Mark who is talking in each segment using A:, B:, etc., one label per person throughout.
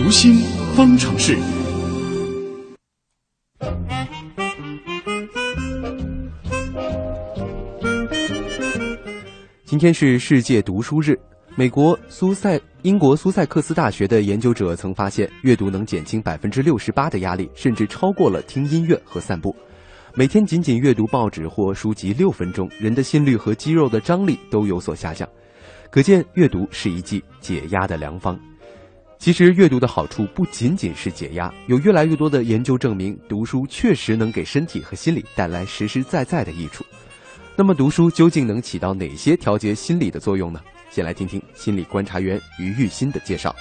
A: 读心方程式。
B: 今天是世界读书日。美国苏塞英国苏塞克斯大学的研究者曾发现，阅读能减轻百分之六十八的压力，甚至超过了听音乐和散步。每天仅仅阅读报纸或书籍六分钟，人的心率和肌肉的张力都有所下降。可见，阅读是一剂解压的良方。其实，阅读的好处不仅仅是解压，有越来越多的研究证明，读书确实能给身体和心理带来实实在在的益处。那么，读书究竟能起到哪些调节心理的作用呢？先来听听心理观察员于玉新的介绍。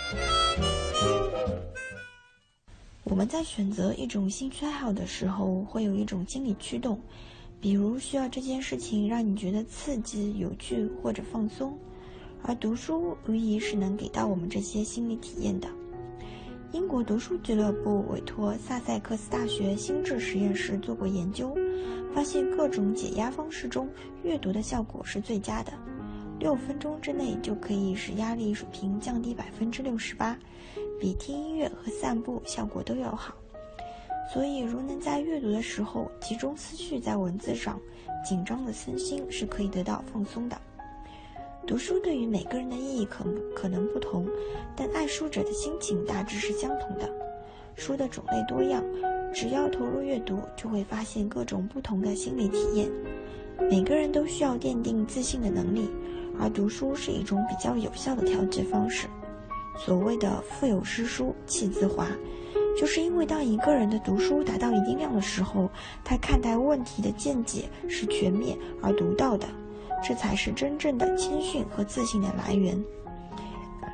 C: 我们在选择一种兴趣爱好的时候，会有一种心理驱动，比如需要这件事情让你觉得刺激、有趣或者放松，而读书无疑是能给到我们这些心理体验的。英国读书俱乐部委托萨塞克斯大学心智实验室做过研究，发现各种解压方式中，阅读的效果是最佳的。六分钟之内就可以使压力水平降低百分之六十八，比听音乐和散步效果都要好。所以，如能在阅读的时候集中思绪在文字上，紧张的身心是可以得到放松的。读书对于每个人的意义可可能不同，但爱书者的心情大致是相同的。书的种类多样，只要投入阅读，就会发现各种不同的心理体验。每个人都需要奠定自信的能力。而读书是一种比较有效的调节方式。所谓的“腹有诗书气自华”，就是因为当一个人的读书达到一定量的时候，他看待问题的见解是全面而独到的，这才是真正的谦逊和自信的来源。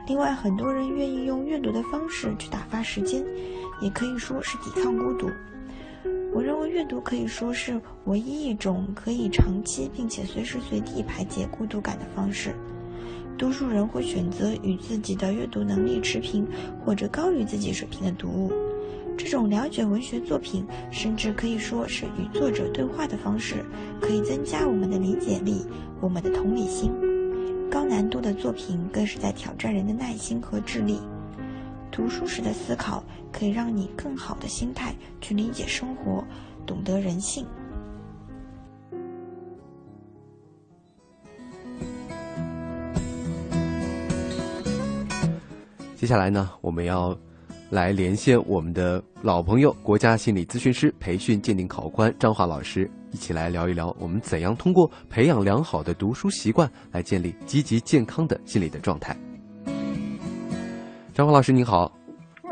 C: 另外，很多人愿意用阅读的方式去打发时间，也可以说是抵抗孤独。我认为阅读可以说是唯一一种可以长期并且随时随地排解孤独感的方式。多数人会选择与自己的阅读能力持平或者高于自己水平的读物。这种了解文学作品，甚至可以说是与作者对话的方式，可以增加我们的理解力、我们的同理心。高难度的作品更是在挑战人的耐心和智力。读书时的思考可以让你更好的心态去理解生活，懂得人性。
B: 接下来呢，我们要来连线我们的老朋友、国家心理咨询师培训鉴定考官张华老师，一起来聊一聊我们怎样通过培养良好的读书习惯来建立积极健康的心理的状态。张华老师您好，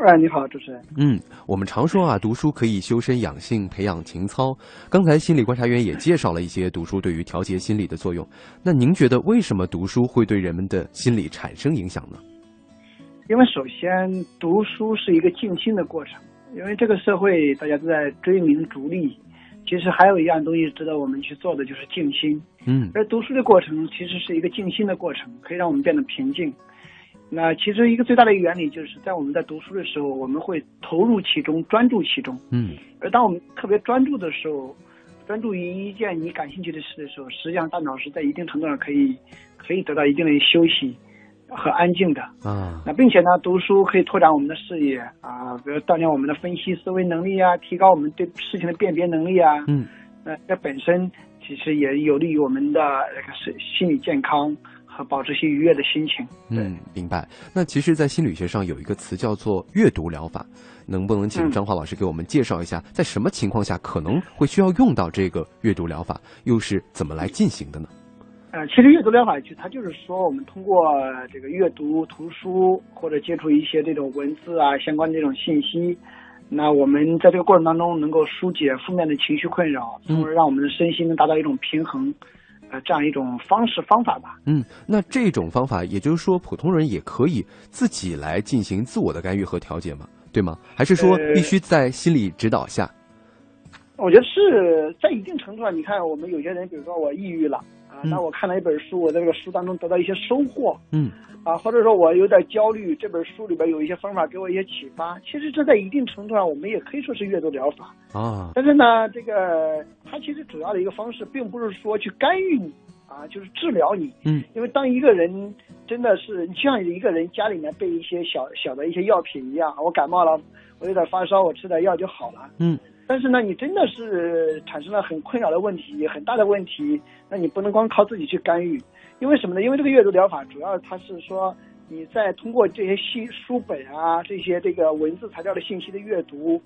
D: 哎，你好，主持人。
B: 嗯，我们常说啊，读书可以修身养性、培养情操。刚才心理观察员也介绍了一些读书对于调节心理的作用。那您觉得为什么读书会对人们的心理产生影响呢？
D: 因为首先，读书是一个静心的过程。因为这个社会大家都在追名逐利，其实还有一样东西值得我们去做的，就是静心。
B: 嗯，
D: 而读书的过程其实是一个静心的过程，可以让我们变得平静。那其实一个最大的原理，就是在我们在读书的时候，我们会投入其中，专注其中。
B: 嗯，
D: 而当我们特别专注的时候，专注于一件你感兴趣的事的时候，实际上大脑是在一定程度上可以可以得到一定的休息和安静的。
B: 啊，
D: 那并且呢，读书可以拓展我们的视野啊，比如锻炼我们的分析思维能力啊，提高我们对事情的辨别能力啊。
B: 嗯，
D: 那这本身其实也有利于我们的那个是心理健康。和保持些愉悦的心情。
B: 嗯，明白。那其实，在心理学上有一个词叫做阅读疗法，能不能请张华老师给我们介绍一下，在什么情况下可能会需要用到这个阅读疗法，又是怎么来进行的呢？
D: 呃，其实阅读疗法就它就是说，我们通过这个阅读图书或者接触一些这种文字啊相关的这种信息，那我们在这个过程当中能够疏解负面的情绪困扰，从而让我们的身心能达到一种平衡。呃，这样一种方式方法吧。
B: 嗯，那这种方法，也就是说，普通人也可以自己来进行自我的干预和调节吗？对吗？还是说必须在心理指导下？
D: 我觉得是在一定程度上，你看，我们有些人，比如说我抑郁了啊，那我看了一本书，我在这个书当中得到一些收获。
B: 嗯。
D: 啊，或者说我有点焦虑，这本书里边有一些方法给我一些启发。其实这在一定程度上，我们也可以说是阅读疗法
B: 啊。
D: 但是呢，这个它其实主要的一个方式，并不是说去干预你啊，就是治疗你。
B: 嗯，
D: 因为当一个人真的是就像一个人家里面备一些小小的一些药品一样，我感冒了，我有点发烧，我吃点药就好了。
B: 嗯，
D: 但是呢，你真的是产生了很困扰的问题，很大的问题，那你不能光靠自己去干预，因为什么呢？因为这个阅读疗法主要它是说你在通过这些信书本啊这些这个文字材料的信息的阅读，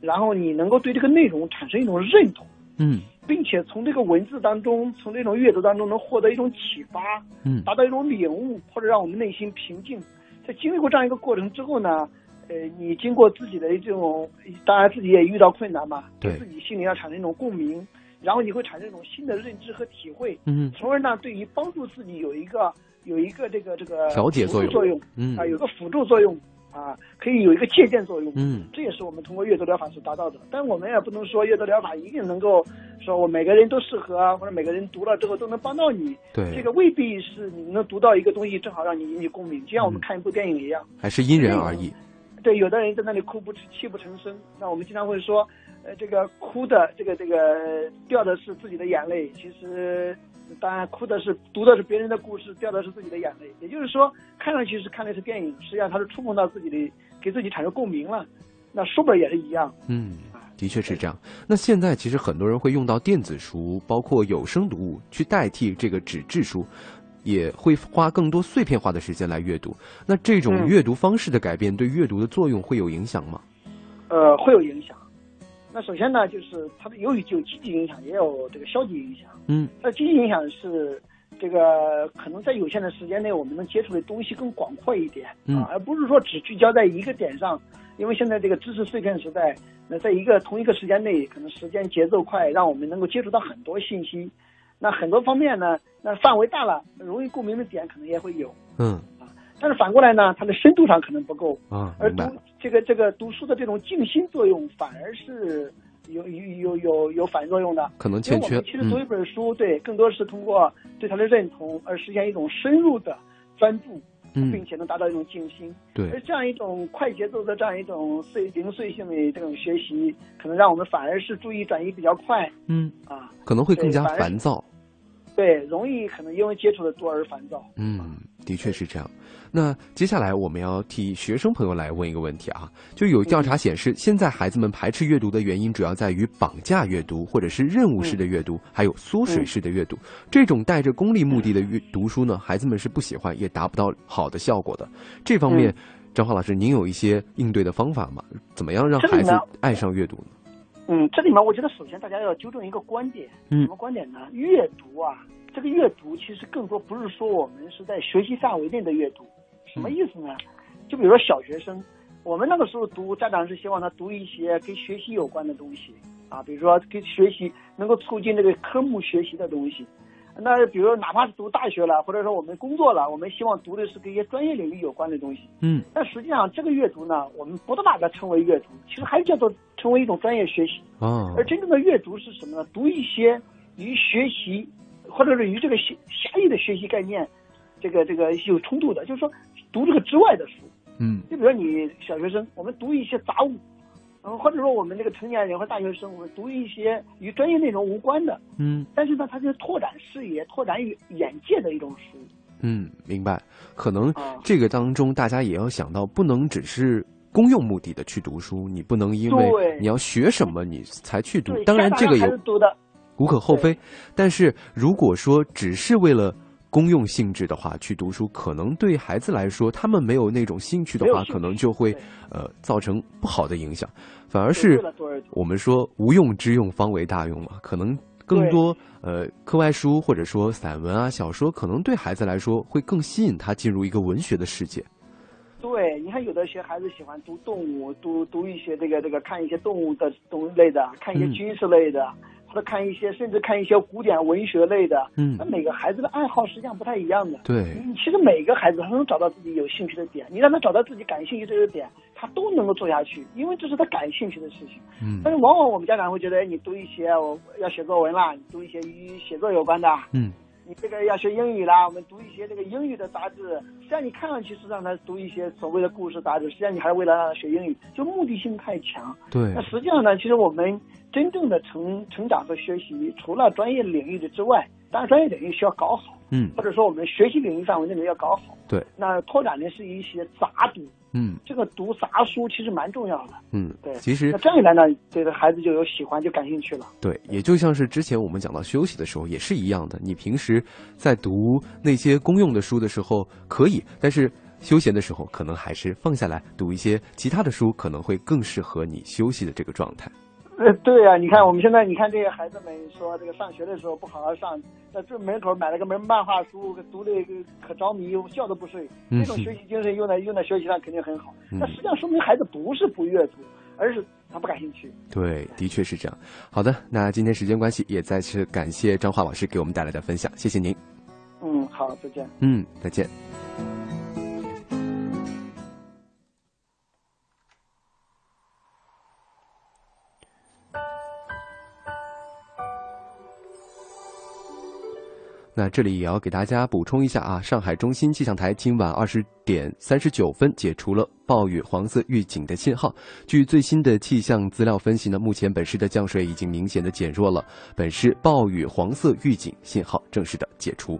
D: 然后你能够对这个内容产生一种认同。
B: 嗯
D: 并且从这个文字当中，从这种阅读当中能获得一种启发，
B: 嗯
D: 达到一种领悟，或者让我们内心平静。在经历过这样一个过程之后呢，呃，你经过自己的这种，当然自己也遇到困难嘛，
B: 对
D: 自己心里要产生一种共鸣，然后你会产生一种新的认知和体会，
B: 嗯
D: 从而呢，对于帮助自己有一个有一个这个这个
B: 调节作用
D: 作用，
B: 嗯
D: 啊，有个辅助作用啊，可以有一个借鉴作用，
B: 嗯
D: 这也是我们通过阅读疗法所达到的。但我们也不能说阅读疗法一定能够说我每个人都适合啊，或者每个人读了之后都能帮到你。
B: 对
D: 这个未必是你能读到一个东西正好让你引起共鸣，就像我们
B: 嗯
D: 看一部电影一样。
B: 还是因人而异。
D: 对，有的人在那里哭不泣不成声，那我们经常会说，呃，这个哭的这个这个掉的是自己的眼泪，其实当然哭的是读的是别人的故事，掉的是自己的眼泪。也就是说，看上去是看的是电影，实际上它是触碰到自己的，给自己产生共鸣了。那书本也是一样，
B: 嗯，的确是这样。那现在其实很多人会用到电子书，包括有声读物去代替这个纸质书，也会花更多碎片化的时间来阅读。那这种
D: 嗯
B: 阅读方式的改变对阅读的作用会有影响吗？
D: 呃，会有影响。那首先呢，就是它的由于有积极影响，也有这个消极影响。
B: 嗯
D: 那积极影响是这个可能在有限的时间内，我们能接触的东西更广阔一点
B: 嗯
D: 啊，而不是说只聚焦在一个点上。因为现在这个知识碎片时代，那在一个同一个时间内，可能时间节奏快，让我们能够接触到很多信息。那很多方面呢，那范围大了，容易共鸣的点可能也会有。
B: 嗯
D: 但是反过来呢，它的深度上可能不够。
B: 啊，
D: 而读。这个这个读书的这种静心作用，反而是有有有有有反作用的。
B: 可能欠缺
D: 我们其实读一
B: 嗯
D: 本书，对，更多是通过对它的认同而实现一种深入的专注，并
B: 嗯，
D: 且能达到一种静心。对而
B: 对，
D: 这样一种快节奏的这样一种碎零碎性的这种学习，可能让我们反而是注意转移比较快
B: 嗯，
D: 啊，
B: 可能会更加烦躁。
D: 对，容易可能因为接触的多而烦躁。
B: 嗯，的确是这样。那接下来我们要替学生朋友来问一个问题啊，就有调查显示，现在孩子们排斥阅读的原因主要在于绑架阅读，或者是任务式的阅读，还有缩水式的阅读。这种带着功利目的的阅读书呢，孩子们是不喜欢，也达不到好的效果的。这方面，张华老师，您有一些应对的方法吗？怎么样让孩子爱上阅读呢？
D: 嗯，这里面我觉得首先大家要纠正一个观点，
B: 嗯
D: 什么观点呢？阅读啊，这个阅读其实更多不是说我们是在学习范围内的阅读，什么意思呢？就比如说小学生，我们那个时候读，家长是希望他读一些跟学习有关的东西啊，比如说跟学习能够促进这个科目学习的东西。那比如哪怕是读大学了，或者说我们工作了，我们希望读的是跟一些专业领域有关的东西。
B: 嗯
D: 但实际上，这个阅读呢，我们不能把它称为阅读，其实还叫做成为一种专业学习。
B: 啊
D: 而真正的阅读是什么呢？读一些与学习，或者是与这个狭狭义的学习概念，这个这个有冲突的，就是说读这个之外的书。
B: 嗯
D: 就比如说你小学生，我们读一些杂物，嗯，或者说我们这个成年人或大学生，我们读一些与专业内容无关的，
B: 嗯
D: 但是呢，它是拓展视野、拓展眼眼界的一种书。
B: 嗯，明白。可能
D: 啊
B: 这个当中，大家也要想到，不能只是公用目的的去读书，你不能因为你要学什么你才去读，。当然，这个
D: 也是读的，
B: 无可厚非。但是如果说只是为了公用性质的话去读书，可能对孩子来说，他们没有那种兴趣的话，可能就会呃造成不好的影响，反而是我们说无用之用方为大用嘛，可能更多呃课外书或者说散文啊小说，可能对孩子来说会更吸引他进入一个文学的世界。
D: 对，你看有的学孩子喜欢读动物，读读一些这个这个看一些动物的动物类的，看一些
B: 嗯。
D: 军事类的，或者看一些甚至看一些古典文学类的。
B: 嗯
D: 那每个孩子的爱好实际上不太一样的。
B: 对，
D: 嗯，其实每个孩子他能找到自己有兴趣的点，你让他找到自己感兴趣的这个点，他都能够做下去，因为这是他感兴趣的事情。
B: 嗯
D: 但是往往我们家长会觉得，哎你读一些我要写作文啦，你读一些与写作有关的，
B: 嗯
D: 你这个要学英语啦，我们读一些这个英语的杂志。实际上你看上去是让他读一些所谓的故事杂志，实际上你还是为了让他学英语，就目的性太强。
B: 对
D: 那，实际上呢，其实我们真正的成成长和学习，除了专业领域的之外，当然专业领域需要搞好，
B: 嗯
D: 或者说我们学习领域范围内要搞好。
B: 对，
D: 那拓展的是一些杂读，
B: 嗯
D: 这个读杂书其实蛮重要的。
B: 嗯
D: 对，
B: 其实
D: 那这样一来呢，这个孩子就有喜欢，就感兴趣了。
B: 对，也就像是之前我们讲到休息的时候也是一样的，你平时在读那些公用的书的时候可以，但是休闲的时候可能还是放下来读一些其他的书，可能会更适合你休息的这个状态。
D: 呃，对啊，你看我们现在，你看这些孩子们说这个上学的时候不好好上，在这门口买了个门漫画书，读的可着迷，觉都不睡。
B: 嗯
D: 这种学习精神用在用在学习上肯定很好。
B: 嗯
D: 那实际上说明孩子不是不阅读，而是他不感兴趣。
B: 对，的确是这样。好的，那今天时间关系，也再次感谢张华老师给我们带来的分享，谢谢您。
D: 嗯，好，再见。
B: 嗯，再见。那这里也要给大家补充一下啊，上海中心气象台今晚二十点三十九分解除了暴雨黄色预警的信号。据最新的气象资料分析呢，目前本市的降水已经明显的减弱了，本市暴雨黄色预警信号正式的解除。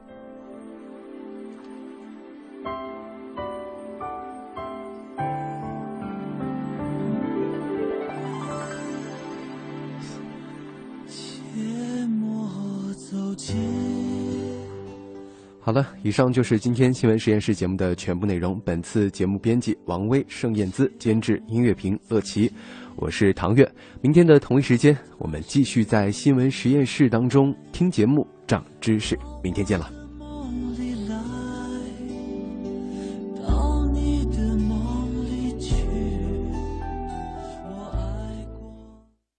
B: 好了，以上就是今天新闻实验室节目的全部内容。本次节目编辑王威、盛燕姿，监制音乐评乐奇，我是唐月。明天的同一时间，我们继续在新闻实验室当中听节目、长知识。明天见了。